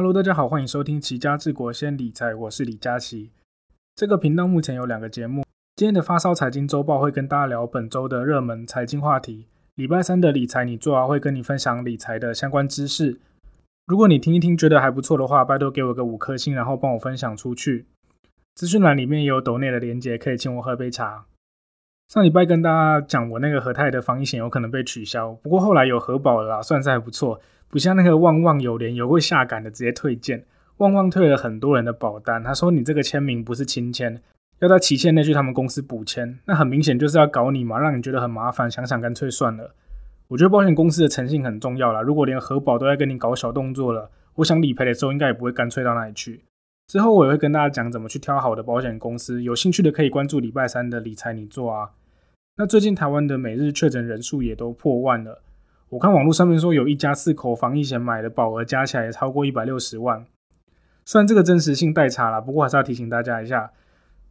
Hello，大家好，欢迎收听齐家治国先理财，我是李佳琦。这个频道目前有两个节目，今天的发烧财经周报会跟大家聊本周的热门财经话题，礼拜三的理财你做啊会跟你分享理财的相关知识。如果你听一听觉得还不错的话，拜托给我个五颗星，然后帮我分享出去。资讯栏里面也有抖内的连接，可以请我喝杯茶。上礼拜跟大家讲，我那个和泰的防疫险有可能被取消，不过后来有核保了啦，算是还不错。不像那个旺旺有联有会下岗的直接退件，旺旺退了很多人的保单。他说你这个签名不是亲签，要在期限内去他们公司补签，那很明显就是要搞你嘛，让你觉得很麻烦，想想干脆算了。我觉得保险公司的诚信很重要啦，如果连核保都在跟你搞小动作了，我想理赔的时候应该也不会干脆到那里去。之后我也会跟大家讲怎么去挑好的保险公司，有兴趣的可以关注礼拜三的理财你做啊。那最近台湾的每日确诊人数也都破万了。我看网络上面说，有一家四口防疫险买的保额加起来也超过一百六十万。虽然这个真实性太差了，不过还是要提醒大家一下，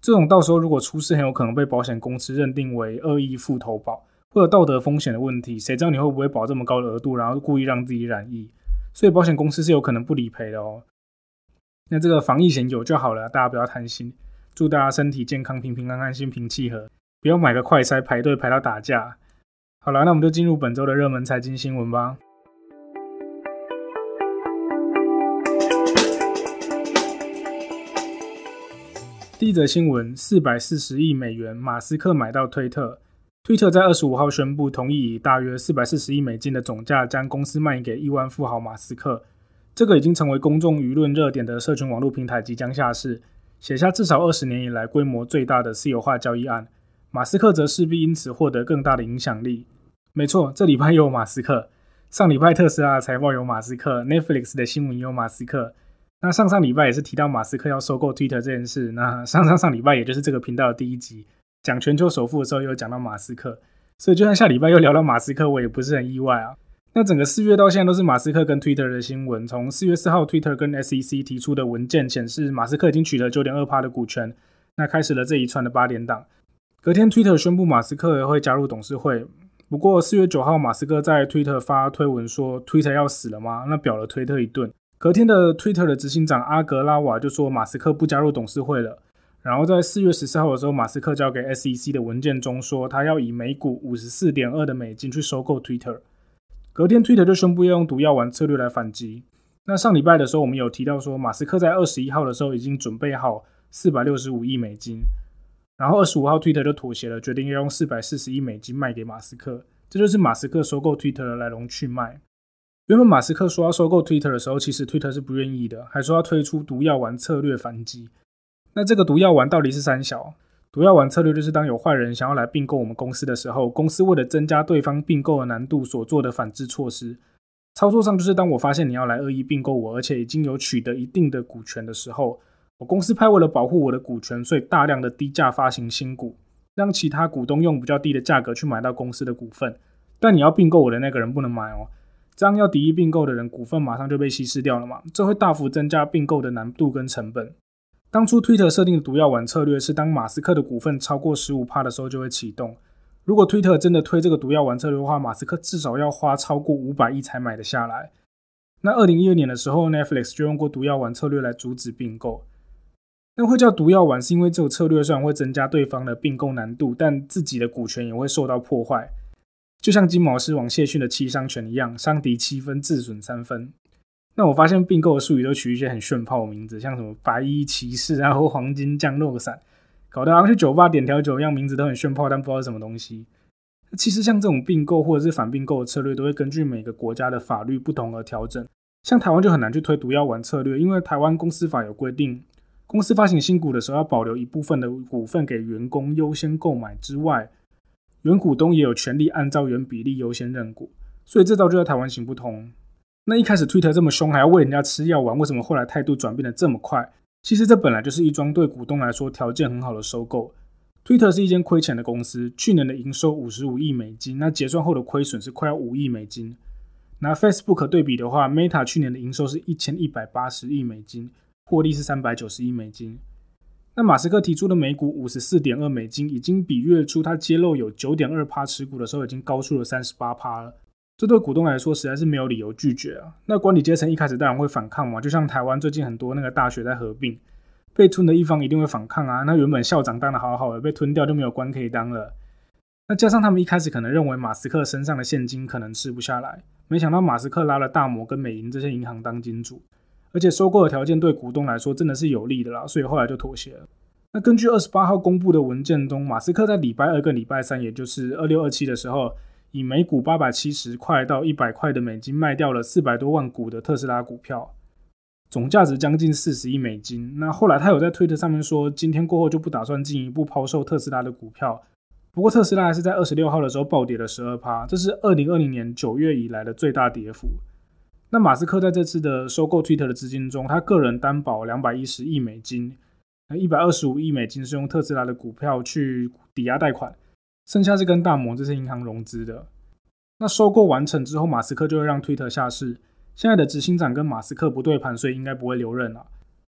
这种到时候如果出事，很有可能被保险公司认定为恶意附投保，或者道德风险的问题。谁知道你会不会保这么高的额度，然后故意让自己染疫？所以保险公司是有可能不理赔的哦。那这个防疫险有就好了，大家不要贪心。祝大家身体健康，平平安安，心平气和，不要买个快筛排队排到打架。好了，那我们就进入本周的热门财经新闻吧。第一则新闻：四百四十亿美元，马斯克买到推特。推特在二十五号宣布同意以大约四百四十亿美金的总价将公司卖给亿万富豪马斯克。这个已经成为公众舆论热点的社群网络平台即将下市，写下至少二十年以来规模最大的私有化交易案。马斯克则势必因此获得更大的影响力。没错，这礼拜有马斯克。上礼拜特斯拉的财报有马斯克，Netflix 的新闻有马斯克。那上上礼拜也是提到马斯克要收购 Twitter 这件事。那上上上礼拜，也就是这个频道的第一集，讲全球首富的时候，又讲到马斯克。所以就算下礼拜又聊到马斯克，我也不是很意外啊。那整个四月到现在都是马斯克跟 Twitter 的新闻。从四月四号，Twitter 跟 SEC 提出的文件显示，马斯克已经取得九点二趴的股权，那开始了这一串的八连档。隔天，Twitter 宣布马斯克会加入董事会。不过，四月九号，马斯克在 Twitter 发推文说：“Twitter 要死了吗？”那表了推特一顿。隔天的 Twitter 的执行长阿格拉瓦就说：“马斯克不加入董事会了。”然后在四月十四号的时候，马斯克交给 SEC 的文件中说，他要以每股五十四点二的美金去收购 Twitter。隔天，Twitter 就宣布要用毒药丸策略来反击。那上礼拜的时候，我们有提到说，马斯克在二十一号的时候已经准备好四百六十五亿美金。然后二十五号，Twitter 就妥协了，决定要用四百四十亿美金卖给马斯克。这就是马斯克收购 Twitter 的来龙去脉。原本马斯克说要收购 Twitter 的时候，其实 Twitter 是不愿意的，还说要推出毒药丸策略反击。那这个毒药丸到底是三小？毒药丸策略就是当有坏人想要来并购我们公司的时候，公司为了增加对方并购的难度所做的反制措施。操作上就是当我发现你要来恶意并购我，而且已经有取得一定的股权的时候。公司派为了保护我的股权，所以大量的低价发行新股，让其他股东用比较低的价格去买到公司的股份。但你要并购我的那个人不能买哦，这样要敌意并购的人股份马上就被稀释掉了嘛？这会大幅增加并购的难度跟成本。当初推特设定的毒药丸策略是，当马斯克的股份超过十五帕的时候就会启动。如果推特真的推这个毒药丸策略的话，马斯克至少要花超过五百亿才买得下来。那二零一二年的时候，Netflix 就用过毒药丸策略来阻止并购。那会叫毒药丸，是因为这种策略虽然会增加对方的并购难度，但自己的股权也会受到破坏，就像金毛狮王谢逊的七伤拳一样，伤敌七分，自损三分。那我发现并购的术语都取一些很炫炮的名字，像什么白衣骑士，然后黄金降落伞，搞得好像去酒吧点调酒一样，名字都很炫炮，但不知道是什么东西。其实像这种并购或者是反并购的策略，都会根据每个国家的法律不同而调整。像台湾就很难去推毒药丸策略，因为台湾公司法有规定。公司发行新股的时候，要保留一部分的股份给员工优先购买之外，原股东也有权利按照原比例优先认股。所以这招就在台湾行不通。那一开始 Twitter 这么凶，还要喂人家吃药丸，为什么后来态度转变的这么快？其实这本来就是一桩对股东来说条件很好的收购。Twitter 是一间亏钱的公司，去年的营收五十五亿美金，那结算后的亏损是快要五亿美金。拿 Facebook 对比的话，Meta 去年的营收是一千一百八十亿美金。获利是三百九十亿美金。那马斯克提出的每股五十四点二美金，已经比月初他揭露有九点二趴持股的时候，已经高出了三十八趴了。这对股东来说实在是没有理由拒绝啊。那管理阶层一开始当然会反抗嘛，就像台湾最近很多那个大学在合并，被吞的一方一定会反抗啊。那原本校长当的好好的，被吞掉就没有官可以当了。那加上他们一开始可能认为马斯克身上的现金可能吃不下来，没想到马斯克拉了大摩跟美银这些银行当金主，而且收购的条件对股东来说真的是有利的啦，所以后来就妥协了。那根据二十八号公布的文件中，马斯克在礼拜二跟礼拜三，也就是二六二七的时候，以每股八百七十块到一百块的美金卖掉了四百多万股的特斯拉股票，总价值将近四十亿美金。那后来他有在推特上面说，今天过后就不打算进一步抛售特斯拉的股票。不过特斯拉还是在二十六号的时候暴跌了十二趴，这是二零二零年九月以来的最大跌幅。那马斯克在这次的收购 Twitter 的资金中，他个人担保两百一十亿美金。一百二十五亿美金是用特斯拉的股票去抵押贷款，剩下是跟大摩这些银行融资的。那收购完成之后，马斯克就会让 Twitter 下市。现在的执行长跟马斯克不对盘，所以应该不会留任了。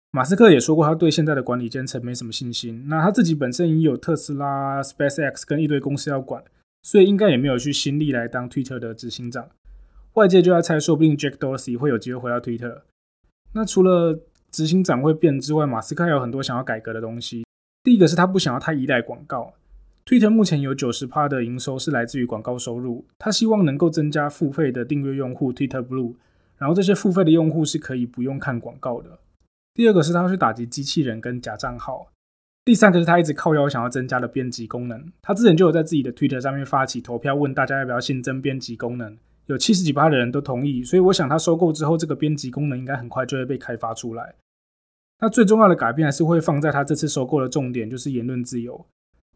马斯克也说过，他对现在的管理阶层没什么信心。那他自己本身也有特斯拉、SpaceX 跟一堆公司要管，所以应该也没有去新力来当 Twitter 的执行长。外界就在猜，说不定 Jack Dorsey 会有机会回到 Twitter。那除了执行长会变之外，马斯克还有很多想要改革的东西。第一个是他不想要太依赖广告。Twitter 目前有九十趴的营收是来自于广告收入，他希望能够增加付费的订阅用户 Twitter Blue，然后这些付费的用户是可以不用看广告的。第二个是他要去打击机器人跟假账号。第三个是他一直靠腰想要增加的编辑功能。他之前就有在自己的 Twitter 上面发起投票，问大家要不要新增编辑功能。有七十几趴的人都同意，所以我想他收购之后，这个编辑功能应该很快就会被开发出来。那最重要的改变还是会放在他这次收购的重点，就是言论自由。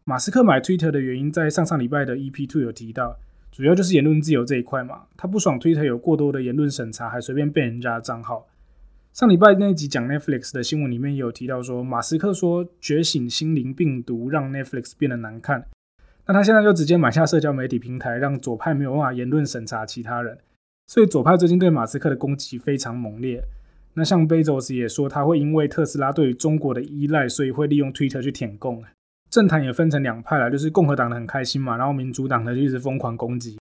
马斯克买 Twitter 的原因，在上上礼拜的 EP Two 有提到，主要就是言论自由这一块嘛。他不爽 Twitter 有过多的言论审查，还随便被人家的账号。上礼拜那集讲 Netflix 的新闻里面也有提到说，马斯克说觉醒心灵病毒让 Netflix 变得难看。那他现在就直接买下社交媒体平台，让左派没有办法言论审查其他人。所以左派最近对马斯克的攻击非常猛烈。那像 Bezos 也说，他会因为特斯拉对于中国的依赖，所以会利用 Twitter 去舔共。政坛也分成两派了，就是共和党的很开心嘛，然后民主党的就一直疯狂攻击。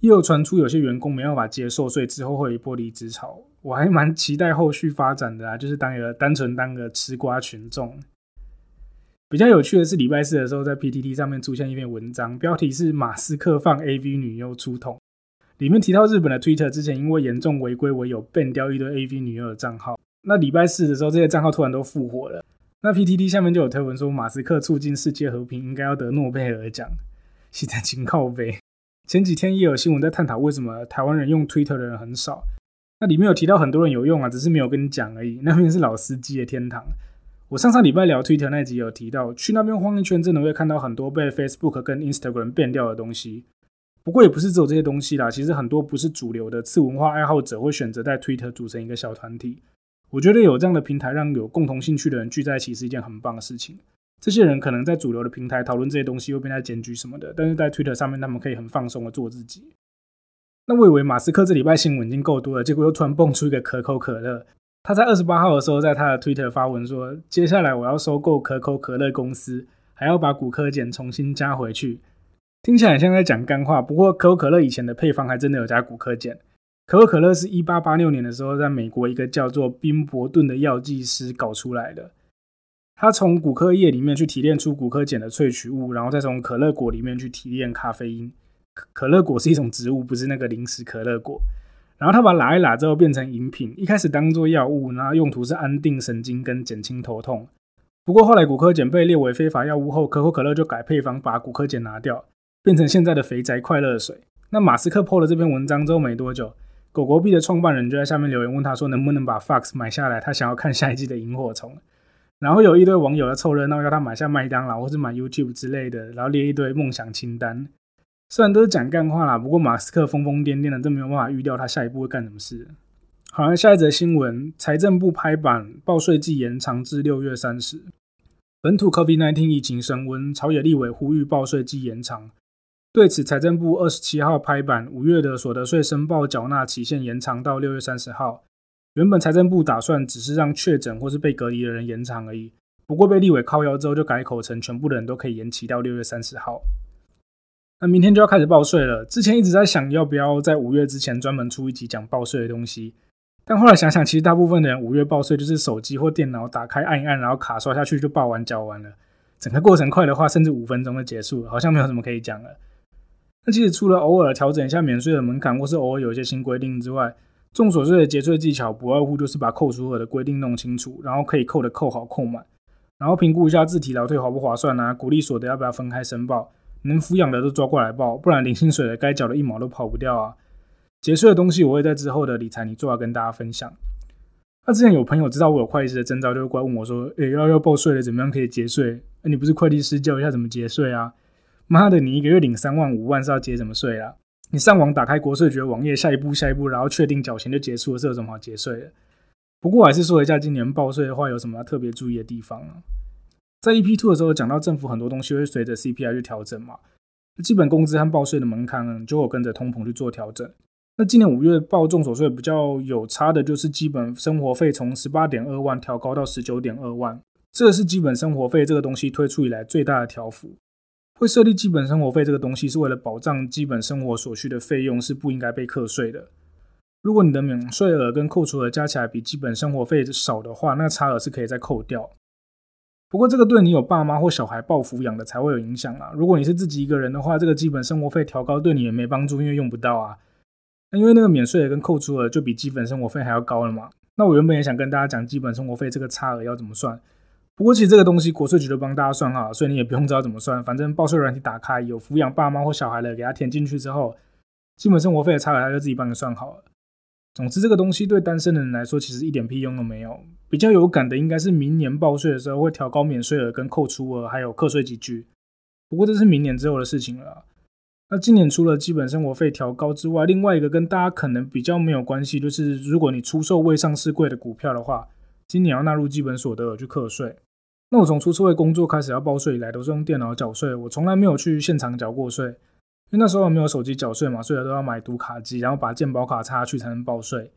也有传出有些员工没办法接受，所以之后会有一波离职潮。我还蛮期待后续发展的啊，就是当一个单纯当个吃瓜群众。比较有趣的是，礼拜四的时候在 PTT 上面出现一篇文章，标题是“马斯克放 AV 女优出桶”。里面提到日本的 Twitter 之前因为严重违规，唯有 ban 掉一堆 AV 女优的账号。那礼拜四的时候，这些账号突然都复活了。那 PTT 下面就有推文说，马斯克促进世界和平，应该要得诺贝尔奖。现在请靠背。前几天也有新闻在探讨为什么台湾人用 Twitter 的人很少。那里面有提到很多人有用啊，只是没有跟你讲而已。那边是老司机的天堂。我上上礼拜聊 Twitter 那集有提到，去那边晃一圈，真的会看到很多被 Facebook 跟 Instagram 变掉的东西。不过也不是只有这些东西啦，其实很多不是主流的次文化爱好者会选择在 Twitter 组成一个小团体。我觉得有这样的平台，让有共同兴趣的人聚在一起是一件很棒的事情。这些人可能在主流的平台讨论这些东西，又变在检举什么的，但是在 Twitter 上面，他们可以很放松的做自己。那我以为马斯克这礼拜新闻已经够多了，结果又突然蹦出一个可口可乐。他在二十八号的时候，在他的 Twitter 发文说，接下来我要收购可口可乐公司，还要把骨科碱重新加回去。听起来像在讲干话，不过可口可乐以前的配方还真的有加骨科碱。可口可乐是一八八六年的时候，在美国一个叫做宾伯顿的药剂师搞出来的。他从骨科液里面去提炼出骨科碱的萃取物，然后再从可乐果里面去提炼咖啡因。可乐果是一种植物，不是那个零食可乐果。然后他把拉一拉之后变成饮品，一开始当做药物，然后用途是安定神经跟减轻头痛。不过后来骨科碱被列为非法药物后，可口可乐就改配方，把骨科碱拿掉。变成现在的肥宅快乐水。那马斯克破了这篇文章之后没多久，狗狗币的创办人就在下面留言问他说，能不能把 Fox 买下来？他想要看下一季的萤火虫。然后有一堆网友要凑热闹，要他买下麦当劳或是买 YouTube 之类的，然后列一堆梦想清单。虽然都是讲干话啦，不过马斯克疯疯癫癫的，真没有办法预料他下一步会干什么事。好，下一则新闻，财政部拍板报税季延长至六月三十。本土 COVID-19 疫情升温，朝野立委呼吁报税季延长。对此，财政部二十七号拍板，五月的所得税申报缴纳期限延长到六月三十号。原本财政部打算只是让确诊或是被隔离的人延长而已，不过被立委靠腰之后，就改口成全部的人都可以延期到六月三十号。那明天就要开始报税了。之前一直在想要不要在五月之前专门出一集讲报税的东西，但后来想想，其实大部分的人五月报税就是手机或电脑打开按一按，然后卡刷下去就报完交完了。整个过程快的话，甚至五分钟就结束了，好像没有什么可以讲了。那其实除了偶尔调整一下免税的门槛，或是偶尔有一些新规定之外，重所税的节税技巧不外乎就是把扣除额的规定弄清楚，然后可以扣的扣好扣满，然后评估一下自提劳退划不划算啊，鼓励所得要不要分开申报。能抚养的都抓过来报，不然零薪水的该缴的一毛都跑不掉啊！节税的东西我会在之后的理财你做要跟大家分享。那之前有朋友知道我有会计师的证照，就会过来问我说：“诶，要要报税了，怎么样可以节税？”那你不是会计师，教一下怎么节税啊？妈的，你一个月领三万五万是要节什么税啊？你上网打开国税局网页，下一步下一步，然后确定缴钱就结束了，是有什么好节税的？不过还是说一下今年报税的话有什么要特别注意的地方啊？在 EP two 的时候讲到政府很多东西会随着 CPI 去调整嘛，基本工资和报税的门槛就有跟着通膨去做调整。那今年五月报重所税比较有差的就是基本生活费从十八点二万调高到十九点二万，这是基本生活费这个东西推出以来最大的调幅。会设立基本生活费这个东西是为了保障基本生活所需的费用是不应该被课税的。如果你的免税额跟扣除额加起来比基本生活费少的话，那差额是可以再扣掉。不过这个对你有爸妈或小孩报抚养的才会有影响啊。如果你是自己一个人的话，这个基本生活费调高对你也没帮助，因为用不到啊。那因为那个免税额跟扣除额就比基本生活费还要高了嘛。那我原本也想跟大家讲基本生活费这个差额要怎么算，不过其实这个东西国税局都帮大家算好了，所以你也不用知道怎么算。反正报税软体打开，有抚养爸妈或小孩的，给他填进去之后，基本生活费的差额他就自己帮你算好了。总之，这个东西对单身的人来说，其实一点屁用都没有。比较有感的，应该是明年报税的时候会调高免税额跟扣除额，还有课税集聚。不过这是明年之后的事情了。那今年除了基本生活费调高之外，另外一个跟大家可能比较没有关系，就是如果你出售未上市柜的股票的话，今年要纳入基本所得额去课税。那我从出社会工作开始要报税以来，都是用电脑缴税，我从来没有去现场缴过税。因为那时候没有手机缴税嘛，所以都要买读卡机，然后把健保卡插去才能报税。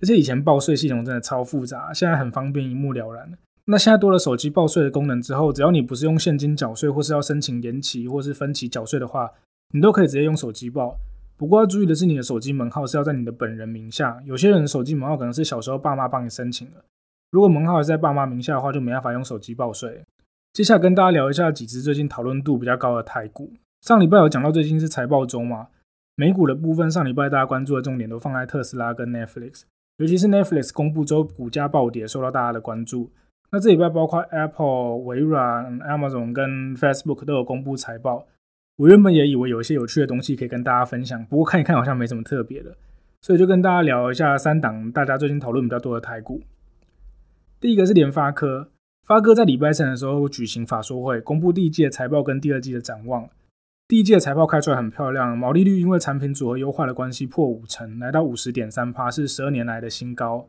而且以前报税系统真的超复杂，现在很方便，一目了然。那现在多了手机报税的功能之后，只要你不是用现金缴税，或是要申请延期或是分期缴税的话，你都可以直接用手机报。不过要注意的是，你的手机门号是要在你的本人名下。有些人手机门号可能是小时候爸妈帮你申请的，如果门号还在爸妈名下的话，就没办法用手机报税。接下来跟大家聊一下几只最近讨论度比较高的台股。上礼拜有讲到最近是财报周嘛，美股的部分上礼拜大家关注的重点都放在特斯拉跟 Netflix，尤其是 Netflix 公布之后股价暴跌，受到大家的关注。那这礼拜包括 Apple、微软、Amazon 跟 Facebook 都有公布财报。我原本也以为有一些有趣的东西可以跟大家分享，不过看一看好像没什么特别的，所以就跟大家聊一下三档大家最近讨论比较多的台股。第一个是联发科，发哥在礼拜三的时候举行法说会，公布第一季的财报跟第二季的展望。第一季的财报开出来很漂亮，毛利率因为产品组合优化的关系破五成，来到五十点三趴，是十二年来的新高。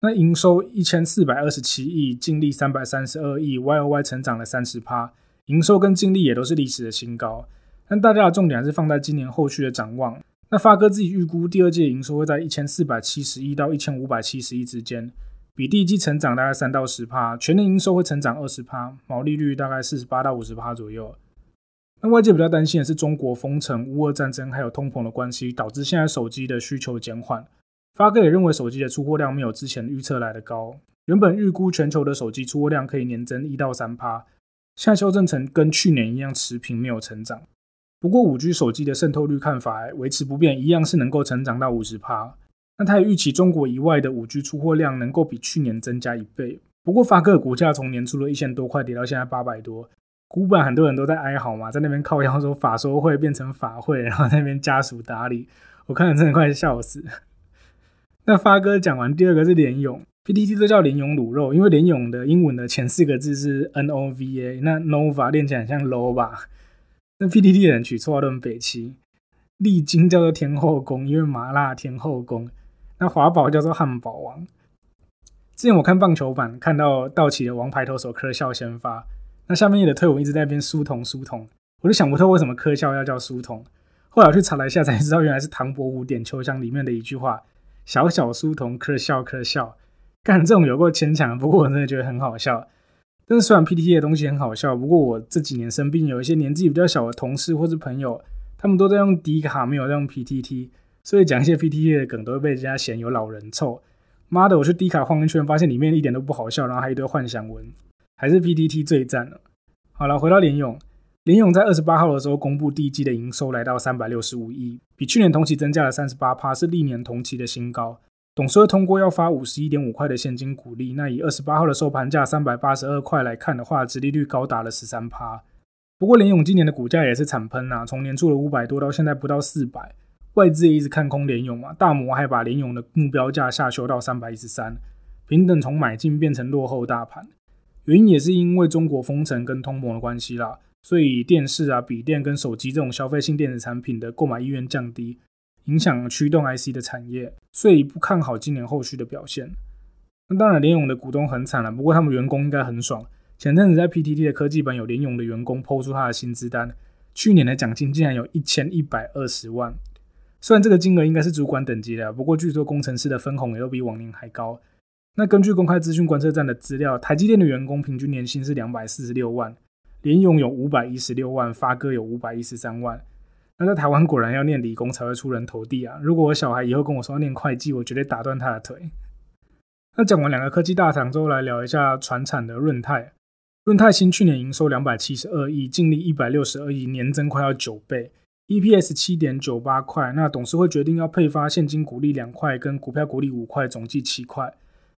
那营收一千四百二十七亿，净利三百三十二亿，Y O Y 成长了三十趴，营收跟净利也都是历史的新高。但大家的重点还是放在今年后续的展望。那发哥自己预估第二季营收会在一千四百七十亿到一千五百七十亿之间，比第一季成长大概三到十趴，全年营收会成长二十趴，毛利率大概四十八到五十趴左右。那外界比较担心的是中国封城、乌俄战争还有通膨的关系，导致现在手机的需求减缓。发哥也认为手机的出货量没有之前预测来的高，原本预估全球的手机出货量可以年增一到三趴，现在修正成跟去年一样持平，没有成长。不过五 G 手机的渗透率看法维持不变，一样是能够成长到五十趴。那他也预期中国以外的五 G 出货量能够比去年增加一倍。不过发哥的股价从年初的一千多块跌到现在八百多。古板很多人都在哀嚎嘛，在那边靠腰说法说会变成法会，然后那边家属打理，我看了真的快笑死。那发哥讲完第二个是莲勇，PTT 都叫莲勇卤肉，因为莲勇的英文的前四个字是 N O V A，那 Nova 练起来很像 low 吧？那 PTT 的人取绰号都很北齐，丽晶叫做天后宫，因为麻辣天后宫。那华宝叫做汉堡王。之前我看棒球版，看到道奇的王牌投手科笑先发。那下面你的推文一直在那边书童书童，我就想不透为什么科校要叫书童。后来我去查了一下，才知道原来是唐伯虎点秋香里面的一句话：“小小书童科笑科笑。”干这种有过牵强，不过我真的觉得很好笑。但是虽然 PPT 的东西很好笑，不过我这几年生病，有一些年纪比较小的同事或是朋友，他们都在用迪卡，没有在用 PTT，所以讲一些 PTT 的梗都会被人家嫌有老人臭。妈的，我去迪卡晃一圈，发现里面一点都不好笑，然后还一堆幻想文，还是 PTT 最赞了。好了，回到联勇，联勇在二十八号的时候公布第一季的营收来到三百六十五亿，比去年同期增加了三十八趴，是历年同期的新高。董事会通过要发五十一点五块的现金股利，那以二十八号的收盘价三百八十二块来看的话，殖利率高达了十三趴。不过联勇今年的股价也是惨喷呐，从年初的五百多到现在不到四百，外资也一直看空联勇嘛，大摩还把联勇的目标价下修到三百一十三，平等从买进变成落后大盘，原因也是因为中国封城跟通膨的关系啦，所以电视啊、笔电跟手机这种消费性电子产品的购买意愿降低。影响驱动 IC 的产业，所以不看好今年后续的表现。那当然，联勇的股东很惨了，不过他们员工应该很爽。前阵子在 PTT 的科技版有联勇的员工抛出他的薪资单，去年的奖金竟然有一千一百二十万。虽然这个金额应该是主管等级的，不过据说工程师的分红也都比往年还高。那根据公开资讯观测站的资料，台积电的员工平均年薪是两百四十六万，联勇有五百一十六万，发哥有五百一十三万。那在台湾果然要念理工才会出人头地啊！如果我小孩以后跟我说要念会计，我绝对打断他的腿。那讲完两个科技大厂之后，来聊一下船产的润泰。润泰新去年营收两百七十二亿，净利一百六十二亿，年增快要九倍，EPS 七点九八块。那董事会决定要配发现金股利两块，跟股票股利五块，总计七块，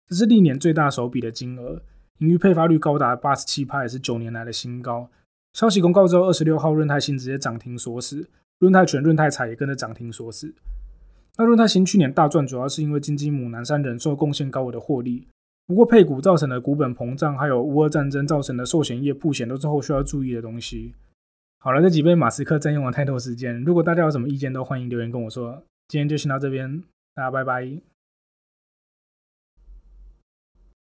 这是历年最大手笔的金额。盈余配发率高达八十七趴，也是九年来的新高。消息公告之后，二十六号润泰新直接涨停锁死。润泰全、润泰彩也跟着涨停锁死。那润泰新去年大赚，主要是因为金鸡母、南山人寿贡献高额的获利。不过配股造成的股本膨胀，还有乌俄战争造成的寿险业铺险，都是后续要注意的东西。好了，这几杯马斯克占用了太多时间。如果大家有什么意见，都欢迎留言跟我说。今天就先到这边，大家拜拜。